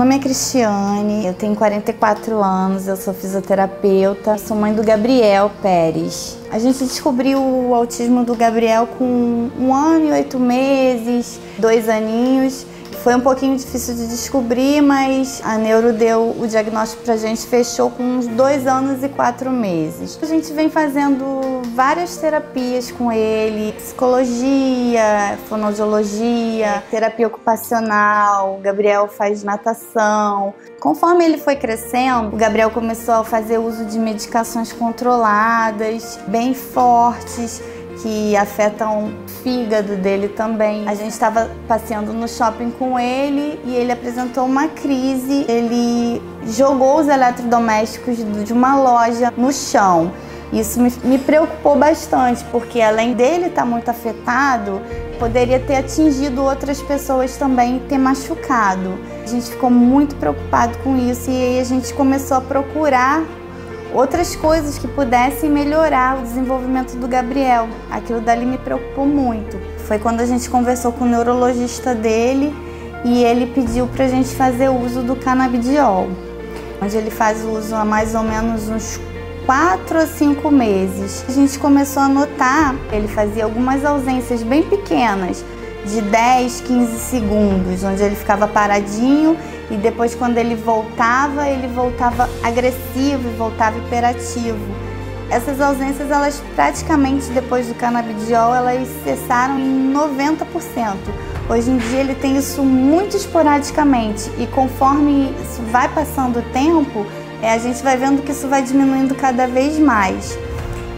nome é Cristiane, eu tenho 44 anos, eu sou fisioterapeuta, sou mãe do Gabriel Pérez. A gente descobriu o autismo do Gabriel com um ano e oito meses, dois aninhos. Foi um pouquinho difícil de descobrir, mas a neuro deu o diagnóstico pra gente, fechou com uns dois anos e quatro meses. A gente vem fazendo várias terapias com ele, psicologia, fonoaudiologia, terapia ocupacional, o Gabriel faz natação. Conforme ele foi crescendo, o Gabriel começou a fazer uso de medicações controladas, bem fortes que afetam o fígado dele também. A gente estava passeando no shopping com ele e ele apresentou uma crise. Ele jogou os eletrodomésticos de uma loja no chão. Isso me, preocupou bastante, porque além dele estar tá muito afetado, poderia ter atingido outras pessoas também e ter machucado. A gente ficou muito preocupado com isso e aí a gente começou a procurar outras coisas que pudessem melhorar o desenvolvimento do Gabriel. Aquilo dali me preocupou muito. Foi quando a gente conversou com o neurologista dele e ele pediu para a gente fazer uso do canabidiol, onde ele faz uso há mais ou menos uns 4 a 5 meses. A gente começou a notar, ele fazia algumas ausências bem pequenas, de 10, 15 segundos, onde ele ficava paradinho e depois quando ele voltava, ele voltava agressivo e voltava hiperativo. Essas ausências, elas praticamente depois do canabidiol, elas cessaram em 90%. Hoje em dia ele tem isso muito esporadicamente e conforme isso vai passando o tempo, é, a gente vai vendo que isso vai diminuindo cada vez mais.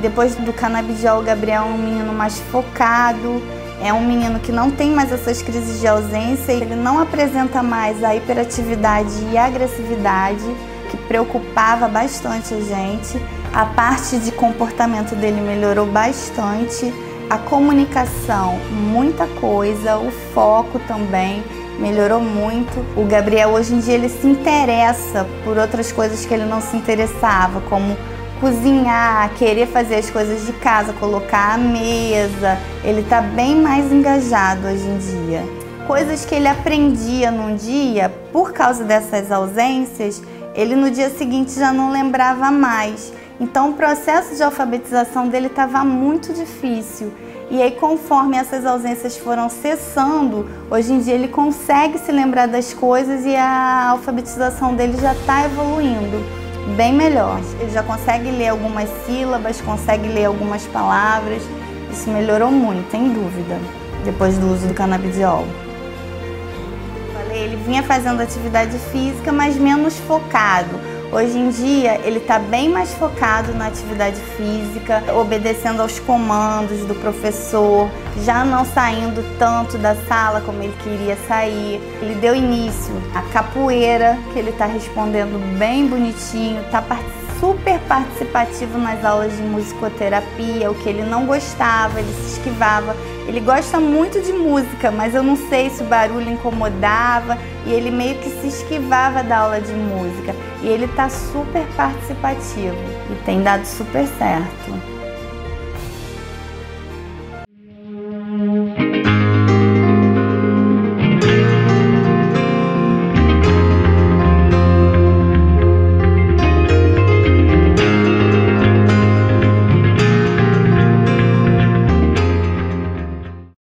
Depois do canabidiol, o Gabriel é um menino mais focado, é um menino que não tem mais essas crises de ausência, ele não apresenta mais a hiperatividade e a agressividade que preocupava bastante a gente. A parte de comportamento dele melhorou bastante, a comunicação, muita coisa, o foco também melhorou muito. O Gabriel hoje em dia ele se interessa por outras coisas que ele não se interessava, como cozinhar, querer fazer as coisas de casa, colocar a mesa. Ele está bem mais engajado hoje em dia. Coisas que ele aprendia num dia, por causa dessas ausências, ele no dia seguinte já não lembrava mais. Então o processo de alfabetização dele estava muito difícil. E aí, conforme essas ausências foram cessando, hoje em dia ele consegue se lembrar das coisas e a alfabetização dele já está evoluindo bem melhor. Ele já consegue ler algumas sílabas, consegue ler algumas palavras. Isso melhorou muito, sem dúvida, depois do uso do canabidiol. Ele vinha fazendo atividade física, mas menos focado. Hoje em dia, ele está bem mais focado na atividade física, obedecendo aos comandos do professor, já não saindo tanto da sala como ele queria sair. Ele deu início à capoeira, que ele está respondendo bem bonitinho, está super participativo nas aulas de musicoterapia, o que ele não gostava, ele se esquivava. Ele gosta muito de música, mas eu não sei se o barulho incomodava e ele meio que se esquivava da aula de música. E ele está super participativo e tem dado super certo.